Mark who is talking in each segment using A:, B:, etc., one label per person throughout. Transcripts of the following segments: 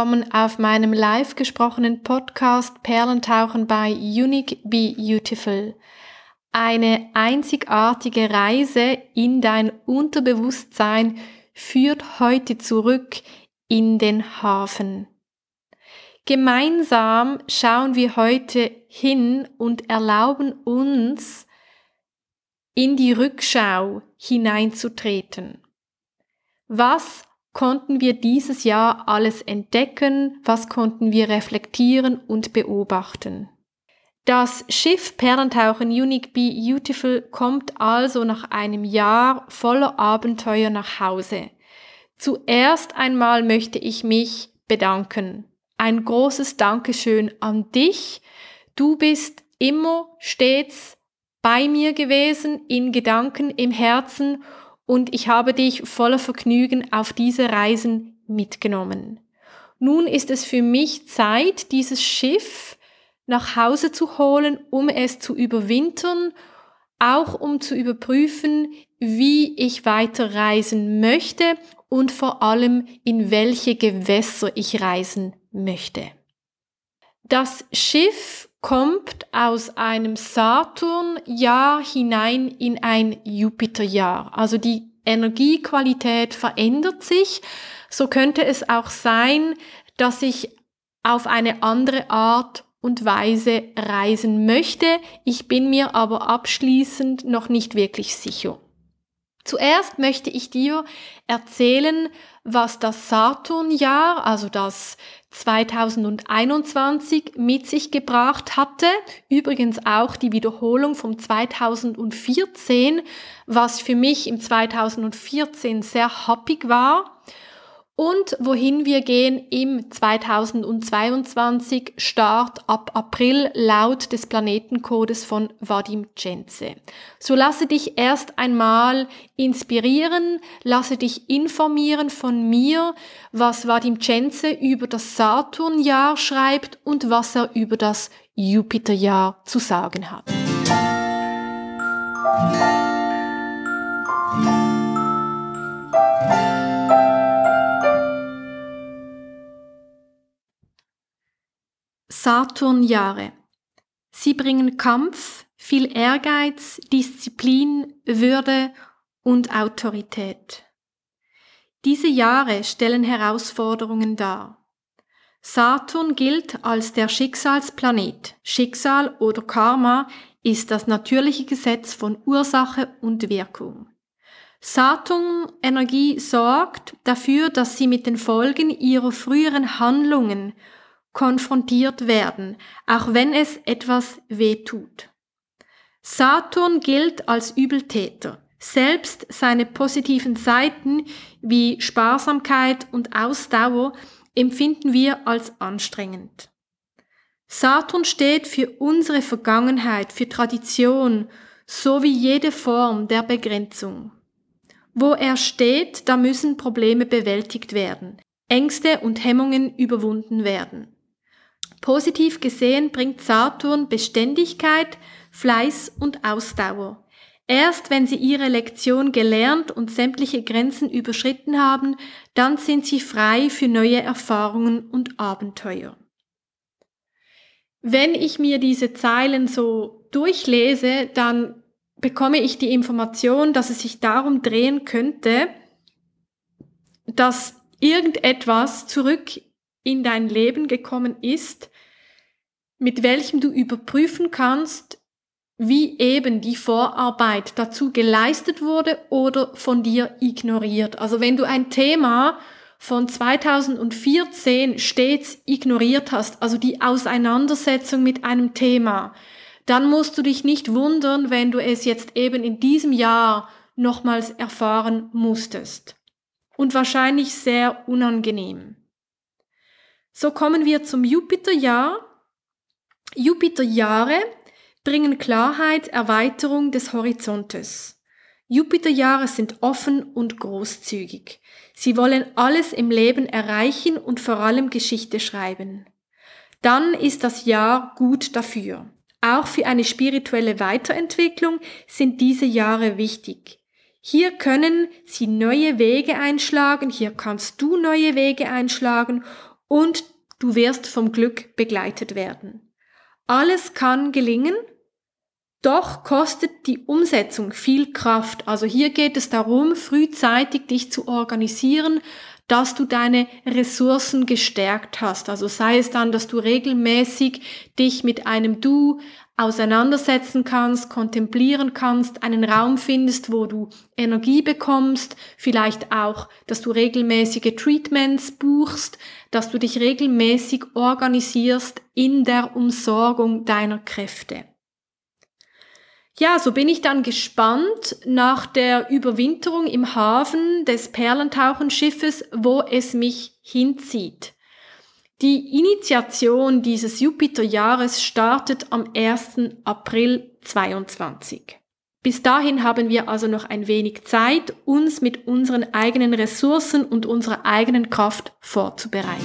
A: willkommen auf meinem live gesprochenen Podcast Perlentauchen bei Unique Be Beautiful. Eine einzigartige Reise in dein Unterbewusstsein führt heute zurück in den Hafen. Gemeinsam schauen wir heute hin und erlauben uns, in die Rückschau hineinzutreten. Was konnten wir dieses Jahr alles entdecken, was konnten wir reflektieren und beobachten. Das Schiff Perlentauchen Unique Be Beautiful kommt also nach einem Jahr voller Abenteuer nach Hause. Zuerst einmal möchte ich mich bedanken. Ein großes Dankeschön an dich. Du bist immer stets bei mir gewesen, in Gedanken, im Herzen und ich habe dich voller Vergnügen auf diese Reisen mitgenommen. Nun ist es für mich Zeit, dieses Schiff nach Hause zu holen, um es zu überwintern, auch um zu überprüfen, wie ich weiter reisen möchte und vor allem in welche Gewässer ich reisen möchte. Das Schiff kommt aus einem Saturn-Jahr hinein in ein Jupiter-Jahr. Also die Energiequalität verändert sich. So könnte es auch sein, dass ich auf eine andere Art und Weise reisen möchte. Ich bin mir aber abschließend noch nicht wirklich sicher. Zuerst möchte ich dir erzählen, was das Saturnjahr, also das 2021 mit sich gebracht hatte. Übrigens auch die Wiederholung vom 2014, was für mich im 2014 sehr happig war und wohin wir gehen im 2022 Start ab April laut des Planetencodes von Vadim Cenze. So lasse dich erst einmal inspirieren, lasse dich informieren von mir, was Vadim Cenze über das Saturnjahr schreibt und was er über das Jupiterjahr zu sagen hat. Saturnjahre. Sie bringen Kampf, viel Ehrgeiz, Disziplin, Würde und Autorität. Diese Jahre stellen Herausforderungen dar. Saturn gilt als der Schicksalsplanet. Schicksal oder Karma ist das natürliche Gesetz von Ursache und Wirkung. Saturn-Energie sorgt dafür, dass sie mit den Folgen ihrer früheren Handlungen konfrontiert werden, auch wenn es etwas weh tut. Saturn gilt als Übeltäter. Selbst seine positiven Seiten wie Sparsamkeit und Ausdauer empfinden wir als anstrengend. Saturn steht für unsere Vergangenheit, für Tradition sowie jede Form der Begrenzung. Wo er steht, da müssen Probleme bewältigt werden, Ängste und Hemmungen überwunden werden. Positiv gesehen bringt Saturn Beständigkeit, Fleiß und Ausdauer. Erst wenn sie ihre Lektion gelernt und sämtliche Grenzen überschritten haben, dann sind sie frei für neue Erfahrungen und Abenteuer. Wenn ich mir diese Zeilen so durchlese, dann bekomme ich die Information, dass es sich darum drehen könnte, dass irgendetwas zurück in dein Leben gekommen ist, mit welchem du überprüfen kannst, wie eben die Vorarbeit dazu geleistet wurde oder von dir ignoriert. Also wenn du ein Thema von 2014 stets ignoriert hast, also die Auseinandersetzung mit einem Thema, dann musst du dich nicht wundern, wenn du es jetzt eben in diesem Jahr nochmals erfahren musstest. Und wahrscheinlich sehr unangenehm. So kommen wir zum Jupiterjahr. Jupiterjahre bringen Klarheit, Erweiterung des Horizontes. Jupiterjahre sind offen und großzügig. Sie wollen alles im Leben erreichen und vor allem Geschichte schreiben. Dann ist das Jahr gut dafür. Auch für eine spirituelle Weiterentwicklung sind diese Jahre wichtig. Hier können Sie neue Wege einschlagen, hier kannst du neue Wege einschlagen und du wirst vom Glück begleitet werden. Alles kann gelingen, doch kostet die Umsetzung viel Kraft. Also hier geht es darum, frühzeitig dich zu organisieren, dass du deine Ressourcen gestärkt hast. Also sei es dann, dass du regelmäßig dich mit einem Du auseinandersetzen kannst, kontemplieren kannst, einen Raum findest, wo du Energie bekommst, vielleicht auch, dass du regelmäßige Treatments buchst, dass du dich regelmäßig organisierst in der Umsorgung deiner Kräfte. Ja, so bin ich dann gespannt nach der Überwinterung im Hafen des Perlentauchenschiffes, wo es mich hinzieht. Die Initiation dieses Jupiterjahres startet am 1. April 22. Bis dahin haben wir also noch ein wenig Zeit, uns mit unseren eigenen Ressourcen und unserer eigenen Kraft vorzubereiten.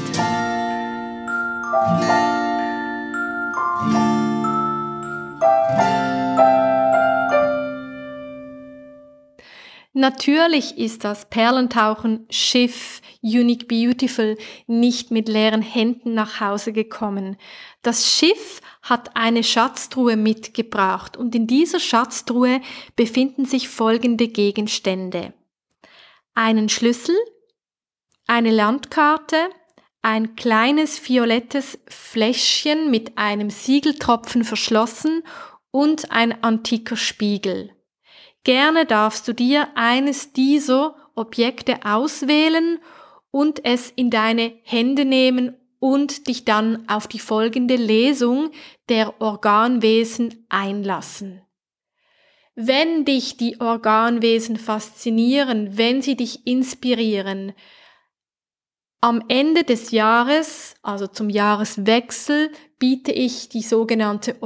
A: Natürlich ist das Perlentauchen Schiff Unique Beautiful nicht mit leeren Händen nach Hause gekommen. Das Schiff hat eine Schatztruhe mitgebracht und in dieser Schatztruhe befinden sich folgende Gegenstände. Einen Schlüssel, eine Landkarte, ein kleines violettes Fläschchen mit einem Siegeltropfen verschlossen und ein antiker Spiegel. Gerne darfst du dir eines dieser Objekte auswählen und es in deine Hände nehmen und dich dann auf die folgende Lesung der Organwesen einlassen. Wenn dich die Organwesen faszinieren, wenn sie dich inspirieren, am Ende des Jahres, also zum Jahreswechsel, biete ich die sogenannte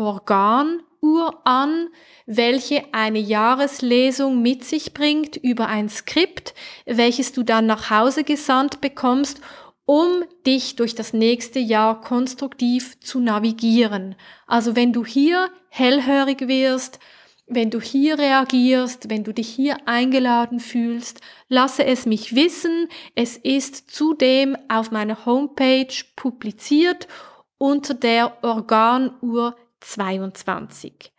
A: Organuhr an, welche eine Jahreslesung mit sich bringt über ein Skript, welches du dann nach Hause gesandt bekommst, um dich durch das nächste Jahr konstruktiv zu navigieren. Also wenn du hier hellhörig wirst, wenn du hier reagierst, wenn du dich hier eingeladen fühlst, lasse es mich wissen. Es ist zudem auf meiner Homepage publiziert unter der Organuhr 22.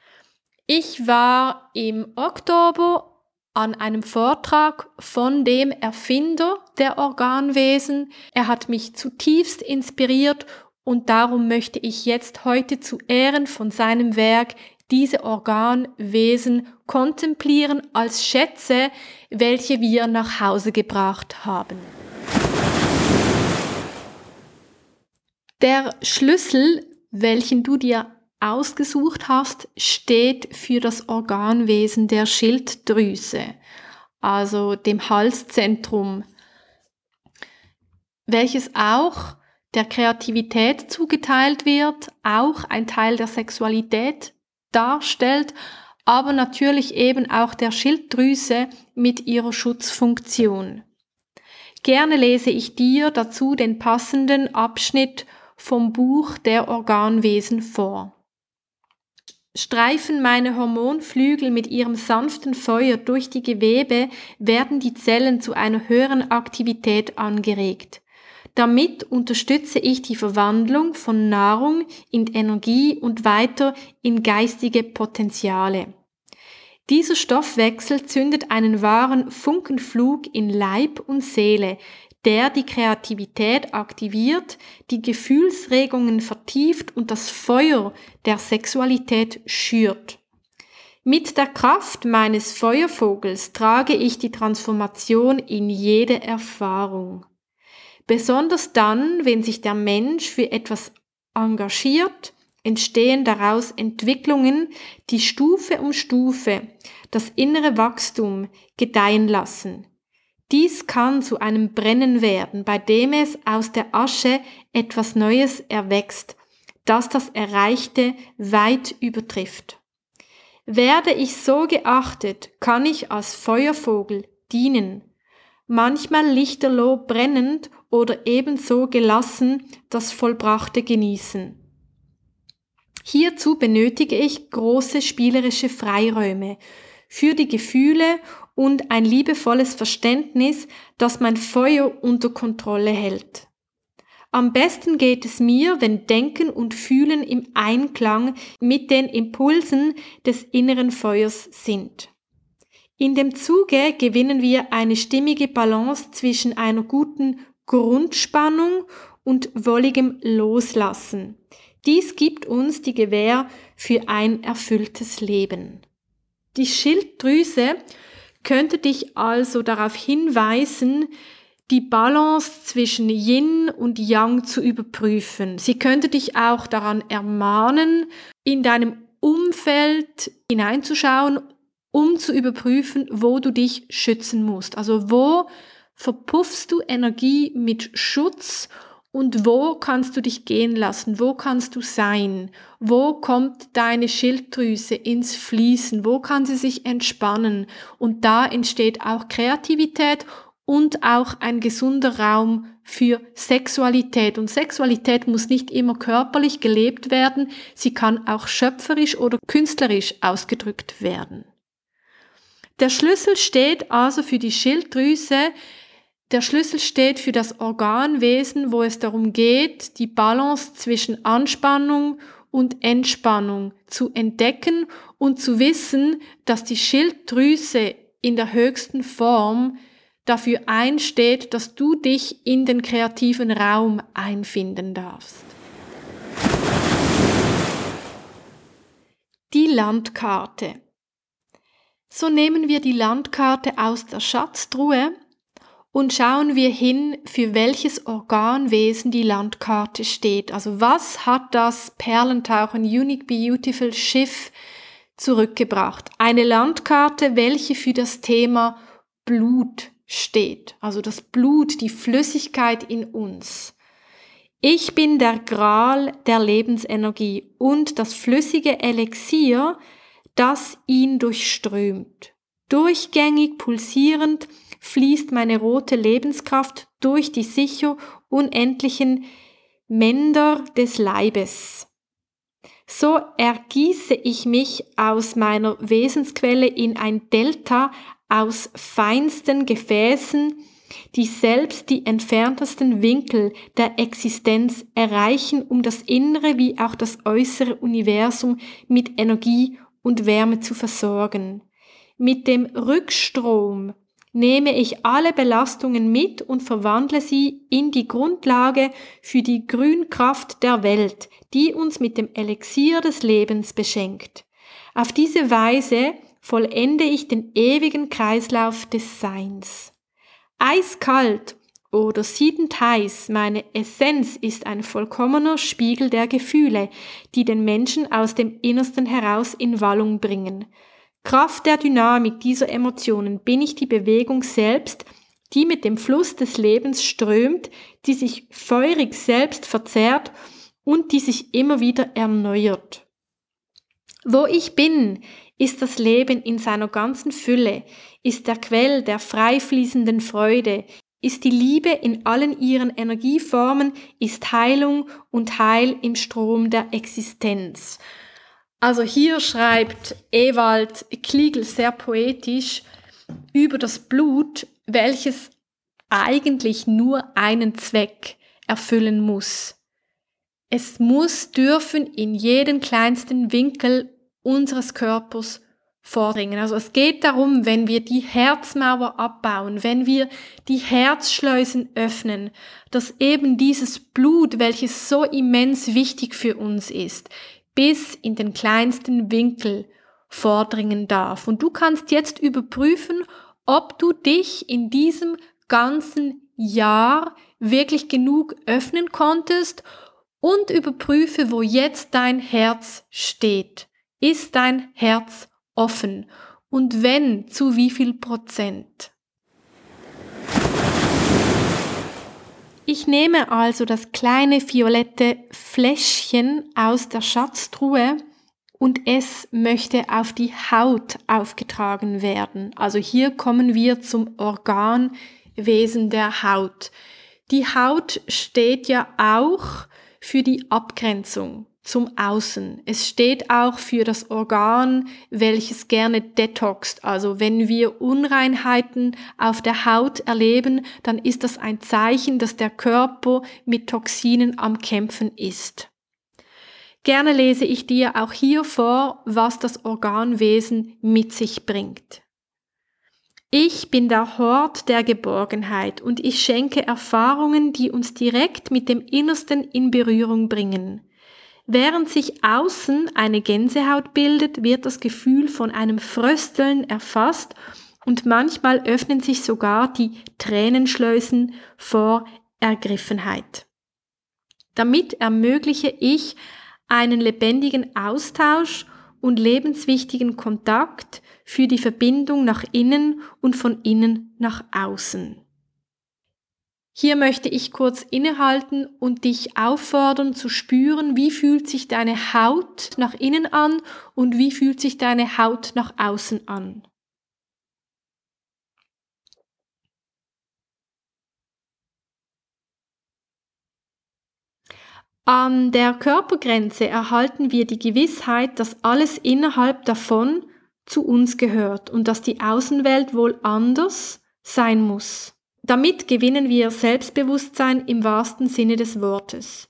A: Ich war im Oktober an einem Vortrag von dem Erfinder der Organwesen. Er hat mich zutiefst inspiriert und darum möchte ich jetzt heute zu Ehren von seinem Werk diese Organwesen kontemplieren als Schätze, welche wir nach Hause gebracht haben. Der Schlüssel, welchen du dir ausgesucht hast, steht für das Organwesen der Schilddrüse, also dem Halszentrum, welches auch der Kreativität zugeteilt wird, auch ein Teil der Sexualität darstellt, aber natürlich eben auch der Schilddrüse mit ihrer Schutzfunktion. Gerne lese ich dir dazu den passenden Abschnitt vom Buch der Organwesen vor. Streifen meine Hormonflügel mit ihrem sanften Feuer durch die Gewebe, werden die Zellen zu einer höheren Aktivität angeregt. Damit unterstütze ich die Verwandlung von Nahrung in Energie und weiter in geistige Potenziale. Dieser Stoffwechsel zündet einen wahren Funkenflug in Leib und Seele, der die Kreativität aktiviert, die Gefühlsregungen vertieft und das Feuer der Sexualität schürt. Mit der Kraft meines Feuervogels trage ich die Transformation in jede Erfahrung. Besonders dann, wenn sich der Mensch für etwas engagiert, entstehen daraus Entwicklungen, die Stufe um Stufe das innere Wachstum gedeihen lassen. Dies kann zu einem Brennen werden, bei dem es aus der Asche etwas Neues erwächst, das das Erreichte weit übertrifft. Werde ich so geachtet, kann ich als Feuervogel dienen, manchmal lichterloh brennend oder ebenso gelassen das Vollbrachte genießen. Hierzu benötige ich große spielerische Freiräume für die Gefühle und ein liebevolles Verständnis, das mein Feuer unter Kontrolle hält. Am besten geht es mir, wenn Denken und Fühlen im Einklang mit den Impulsen des inneren Feuers sind. In dem Zuge gewinnen wir eine stimmige Balance zwischen einer guten Grundspannung und wolligem Loslassen. Dies gibt uns die Gewähr für ein erfülltes Leben. Die Schilddrüse könnte dich also darauf hinweisen, die Balance zwischen Yin und Yang zu überprüfen. Sie könnte dich auch daran ermahnen, in deinem Umfeld hineinzuschauen, um zu überprüfen, wo du dich schützen musst. Also wo verpuffst du Energie mit Schutz und wo kannst du dich gehen lassen? Wo kannst du sein? Wo kommt deine Schilddrüse ins Fließen? Wo kann sie sich entspannen? Und da entsteht auch Kreativität und auch ein gesunder Raum für Sexualität. Und Sexualität muss nicht immer körperlich gelebt werden, sie kann auch schöpferisch oder künstlerisch ausgedrückt werden. Der Schlüssel steht also für die Schilddrüse, der Schlüssel steht für das Organwesen, wo es darum geht, die Balance zwischen Anspannung und Entspannung zu entdecken und zu wissen, dass die Schilddrüse in der höchsten Form dafür einsteht, dass du dich in den kreativen Raum einfinden darfst. Die Landkarte. So nehmen wir die Landkarte aus der Schatztruhe und schauen wir hin, für welches Organwesen die Landkarte steht. Also was hat das Perlentauchen Unique Beautiful Schiff zurückgebracht? Eine Landkarte, welche für das Thema Blut steht. Also das Blut, die Flüssigkeit in uns. Ich bin der Gral der Lebensenergie und das flüssige Elixier, das ihn durchströmt. Durchgängig pulsierend fließt meine rote Lebenskraft durch die sicher unendlichen Mänder des Leibes. So ergieße ich mich aus meiner Wesensquelle in ein Delta aus feinsten Gefäßen, die selbst die entferntesten Winkel der Existenz erreichen, um das innere wie auch das äußere Universum mit Energie und Wärme zu versorgen. Mit dem Rückstrom nehme ich alle Belastungen mit und verwandle sie in die Grundlage für die Grünkraft der Welt, die uns mit dem Elixier des Lebens beschenkt. Auf diese Weise vollende ich den ewigen Kreislauf des Seins. Eiskalt oder siedend heiß, meine Essenz ist ein vollkommener Spiegel der Gefühle, die den Menschen aus dem Innersten heraus in Wallung bringen. Kraft der Dynamik dieser Emotionen bin ich die Bewegung selbst, die mit dem Fluss des Lebens strömt, die sich feurig selbst verzehrt und die sich immer wieder erneuert. Wo ich bin, ist das Leben in seiner ganzen Fülle, ist der Quell der frei fließenden Freude, ist die Liebe in allen ihren Energieformen, ist Heilung und Heil im Strom der Existenz. Also hier schreibt Ewald Kliegel sehr poetisch über das Blut, welches eigentlich nur einen Zweck erfüllen muss. Es muss dürfen in jeden kleinsten Winkel unseres Körpers vordringen. Also es geht darum, wenn wir die Herzmauer abbauen, wenn wir die Herzschleusen öffnen, dass eben dieses Blut, welches so immens wichtig für uns ist, bis in den kleinsten Winkel vordringen darf. Und du kannst jetzt überprüfen, ob du dich in diesem ganzen Jahr wirklich genug öffnen konntest und überprüfe, wo jetzt dein Herz steht. Ist dein Herz offen? Und wenn, zu wie viel Prozent? Ich nehme also das kleine violette Fläschchen aus der Schatztruhe und es möchte auf die Haut aufgetragen werden. Also hier kommen wir zum Organwesen der Haut. Die Haut steht ja auch für die Abgrenzung. Zum Außen. Es steht auch für das Organ, welches gerne detoxt. Also wenn wir Unreinheiten auf der Haut erleben, dann ist das ein Zeichen, dass der Körper mit Toxinen am Kämpfen ist. Gerne lese ich dir auch hier vor, was das Organwesen mit sich bringt. Ich bin der Hort der Geborgenheit und ich schenke Erfahrungen, die uns direkt mit dem Innersten in Berührung bringen. Während sich außen eine Gänsehaut bildet, wird das Gefühl von einem Frösteln erfasst und manchmal öffnen sich sogar die Tränenschleusen vor Ergriffenheit. Damit ermögliche ich einen lebendigen Austausch und lebenswichtigen Kontakt für die Verbindung nach innen und von innen nach außen. Hier möchte ich kurz innehalten und dich auffordern zu spüren, wie fühlt sich deine Haut nach innen an und wie fühlt sich deine Haut nach außen an. An der Körpergrenze erhalten wir die Gewissheit, dass alles innerhalb davon zu uns gehört und dass die Außenwelt wohl anders sein muss. Damit gewinnen wir Selbstbewusstsein im wahrsten Sinne des Wortes.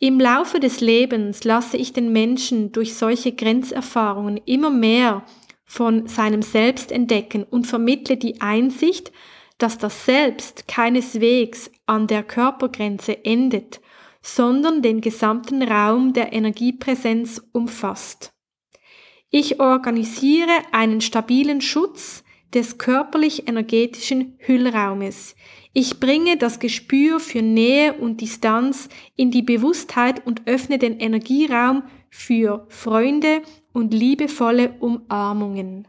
A: Im Laufe des Lebens lasse ich den Menschen durch solche Grenzerfahrungen immer mehr von seinem Selbst entdecken und vermittle die Einsicht, dass das Selbst keineswegs an der Körpergrenze endet, sondern den gesamten Raum der Energiepräsenz umfasst. Ich organisiere einen stabilen Schutz des körperlich-energetischen Hüllraumes. Ich bringe das Gespür für Nähe und Distanz in die Bewusstheit und öffne den Energieraum für Freunde und liebevolle Umarmungen.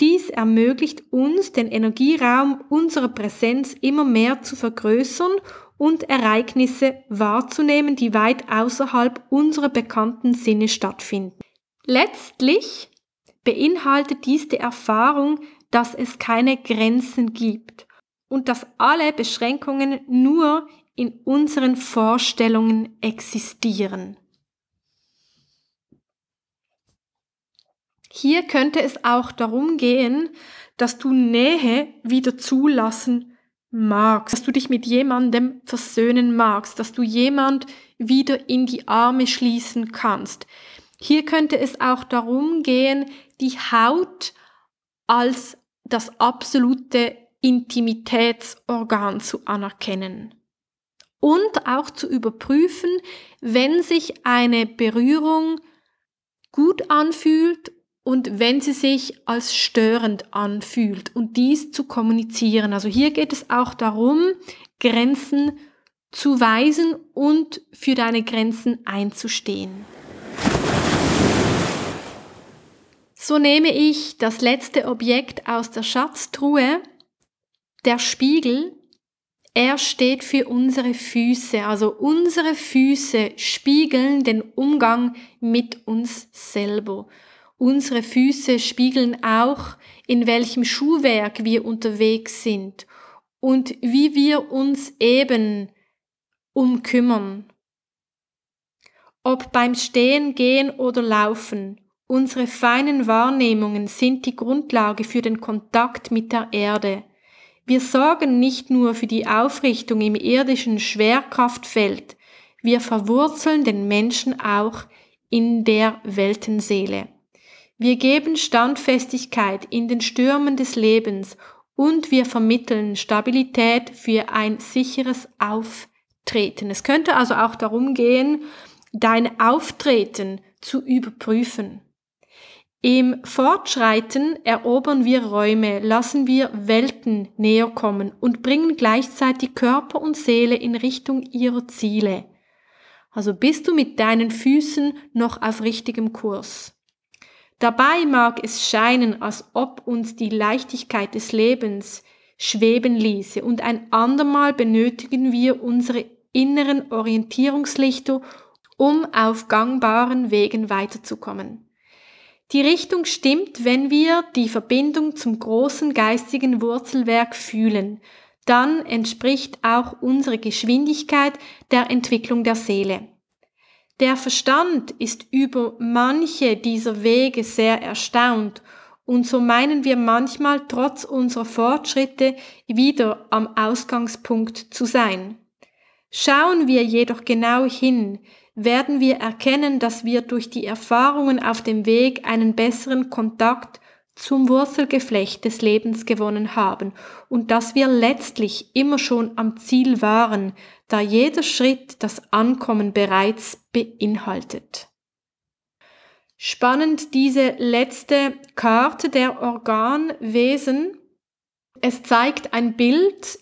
A: Dies ermöglicht uns, den Energieraum unserer Präsenz immer mehr zu vergrößern und Ereignisse wahrzunehmen, die weit außerhalb unserer bekannten Sinne stattfinden. Letztlich beinhaltet dies die Erfahrung, dass es keine Grenzen gibt und dass alle Beschränkungen nur in unseren Vorstellungen existieren. Hier könnte es auch darum gehen, dass du Nähe wieder zulassen magst, dass du dich mit jemandem versöhnen magst, dass du jemand wieder in die Arme schließen kannst. Hier könnte es auch darum gehen, die Haut als das absolute Intimitätsorgan zu anerkennen und auch zu überprüfen, wenn sich eine Berührung gut anfühlt und wenn sie sich als störend anfühlt und dies zu kommunizieren. Also hier geht es auch darum, Grenzen zu weisen und für deine Grenzen einzustehen. So nehme ich das letzte Objekt aus der Schatztruhe, der Spiegel. Er steht für unsere Füße, also unsere Füße spiegeln den Umgang mit uns selber. Unsere Füße spiegeln auch, in welchem Schuhwerk wir unterwegs sind und wie wir uns eben umkümmern. Ob beim Stehen, Gehen oder Laufen, Unsere feinen Wahrnehmungen sind die Grundlage für den Kontakt mit der Erde. Wir sorgen nicht nur für die Aufrichtung im irdischen Schwerkraftfeld, wir verwurzeln den Menschen auch in der Weltenseele. Wir geben Standfestigkeit in den Stürmen des Lebens und wir vermitteln Stabilität für ein sicheres Auftreten. Es könnte also auch darum gehen, dein Auftreten zu überprüfen. Im Fortschreiten erobern wir Räume, lassen wir Welten näher kommen und bringen gleichzeitig Körper und Seele in Richtung ihrer Ziele. Also bist du mit deinen Füßen noch auf richtigem Kurs. Dabei mag es scheinen, als ob uns die Leichtigkeit des Lebens schweben ließe und ein andermal benötigen wir unsere inneren Orientierungslichter, um auf gangbaren Wegen weiterzukommen. Die Richtung stimmt, wenn wir die Verbindung zum großen geistigen Wurzelwerk fühlen. Dann entspricht auch unsere Geschwindigkeit der Entwicklung der Seele. Der Verstand ist über manche dieser Wege sehr erstaunt und so meinen wir manchmal trotz unserer Fortschritte wieder am Ausgangspunkt zu sein. Schauen wir jedoch genau hin, werden wir erkennen, dass wir durch die Erfahrungen auf dem Weg einen besseren Kontakt zum Wurzelgeflecht des Lebens gewonnen haben und dass wir letztlich immer schon am Ziel waren, da jeder Schritt das Ankommen bereits beinhaltet. Spannend diese letzte Karte der Organwesen. Es zeigt ein Bild,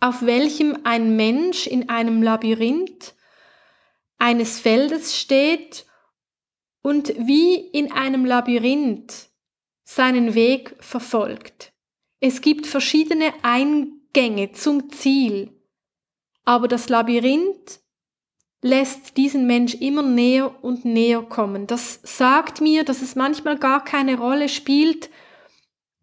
A: auf welchem ein Mensch in einem Labyrinth eines Feldes steht und wie in einem Labyrinth seinen Weg verfolgt. Es gibt verschiedene Eingänge zum Ziel, aber das Labyrinth lässt diesen Mensch immer näher und näher kommen. Das sagt mir, dass es manchmal gar keine Rolle spielt,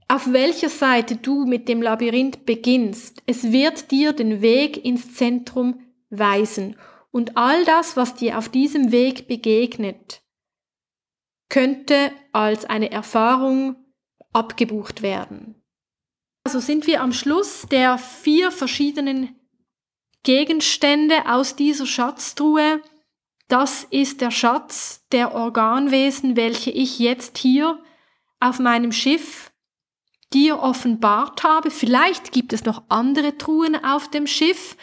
A: auf welcher Seite du mit dem Labyrinth beginnst. Es wird dir den Weg ins Zentrum weisen und all das, was dir auf diesem Weg begegnet, könnte als eine Erfahrung abgebucht werden. Also sind wir am Schluss der vier verschiedenen Gegenstände aus dieser Schatztruhe. Das ist der Schatz der Organwesen, welche ich jetzt hier auf meinem Schiff dir offenbart habe. Vielleicht gibt es noch andere Truhen auf dem Schiff.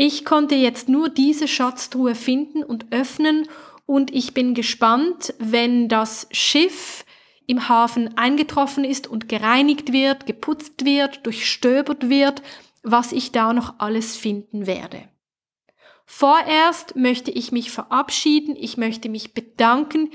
A: Ich konnte jetzt nur diese Schatztruhe finden und öffnen und ich bin gespannt, wenn das Schiff im Hafen eingetroffen ist und gereinigt wird, geputzt wird, durchstöbert wird, was ich da noch alles finden werde. Vorerst möchte ich mich verabschieden, ich möchte mich bedanken.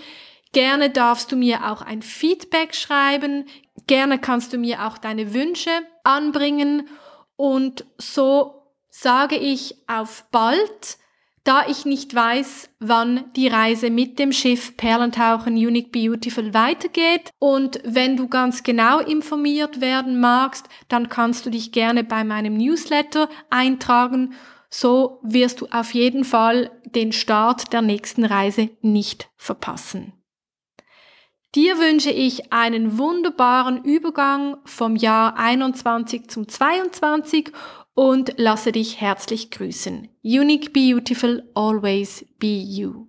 A: Gerne darfst du mir auch ein Feedback schreiben, gerne kannst du mir auch deine Wünsche anbringen und so sage ich auf bald, da ich nicht weiß, wann die Reise mit dem Schiff Perlentauchen Unique Beautiful weitergeht. Und wenn du ganz genau informiert werden magst, dann kannst du dich gerne bei meinem Newsletter eintragen. So wirst du auf jeden Fall den Start der nächsten Reise nicht verpassen. Dir wünsche ich einen wunderbaren Übergang vom Jahr 21 zum 22 und lasse dich herzlich grüßen. Unique, beautiful, always be you.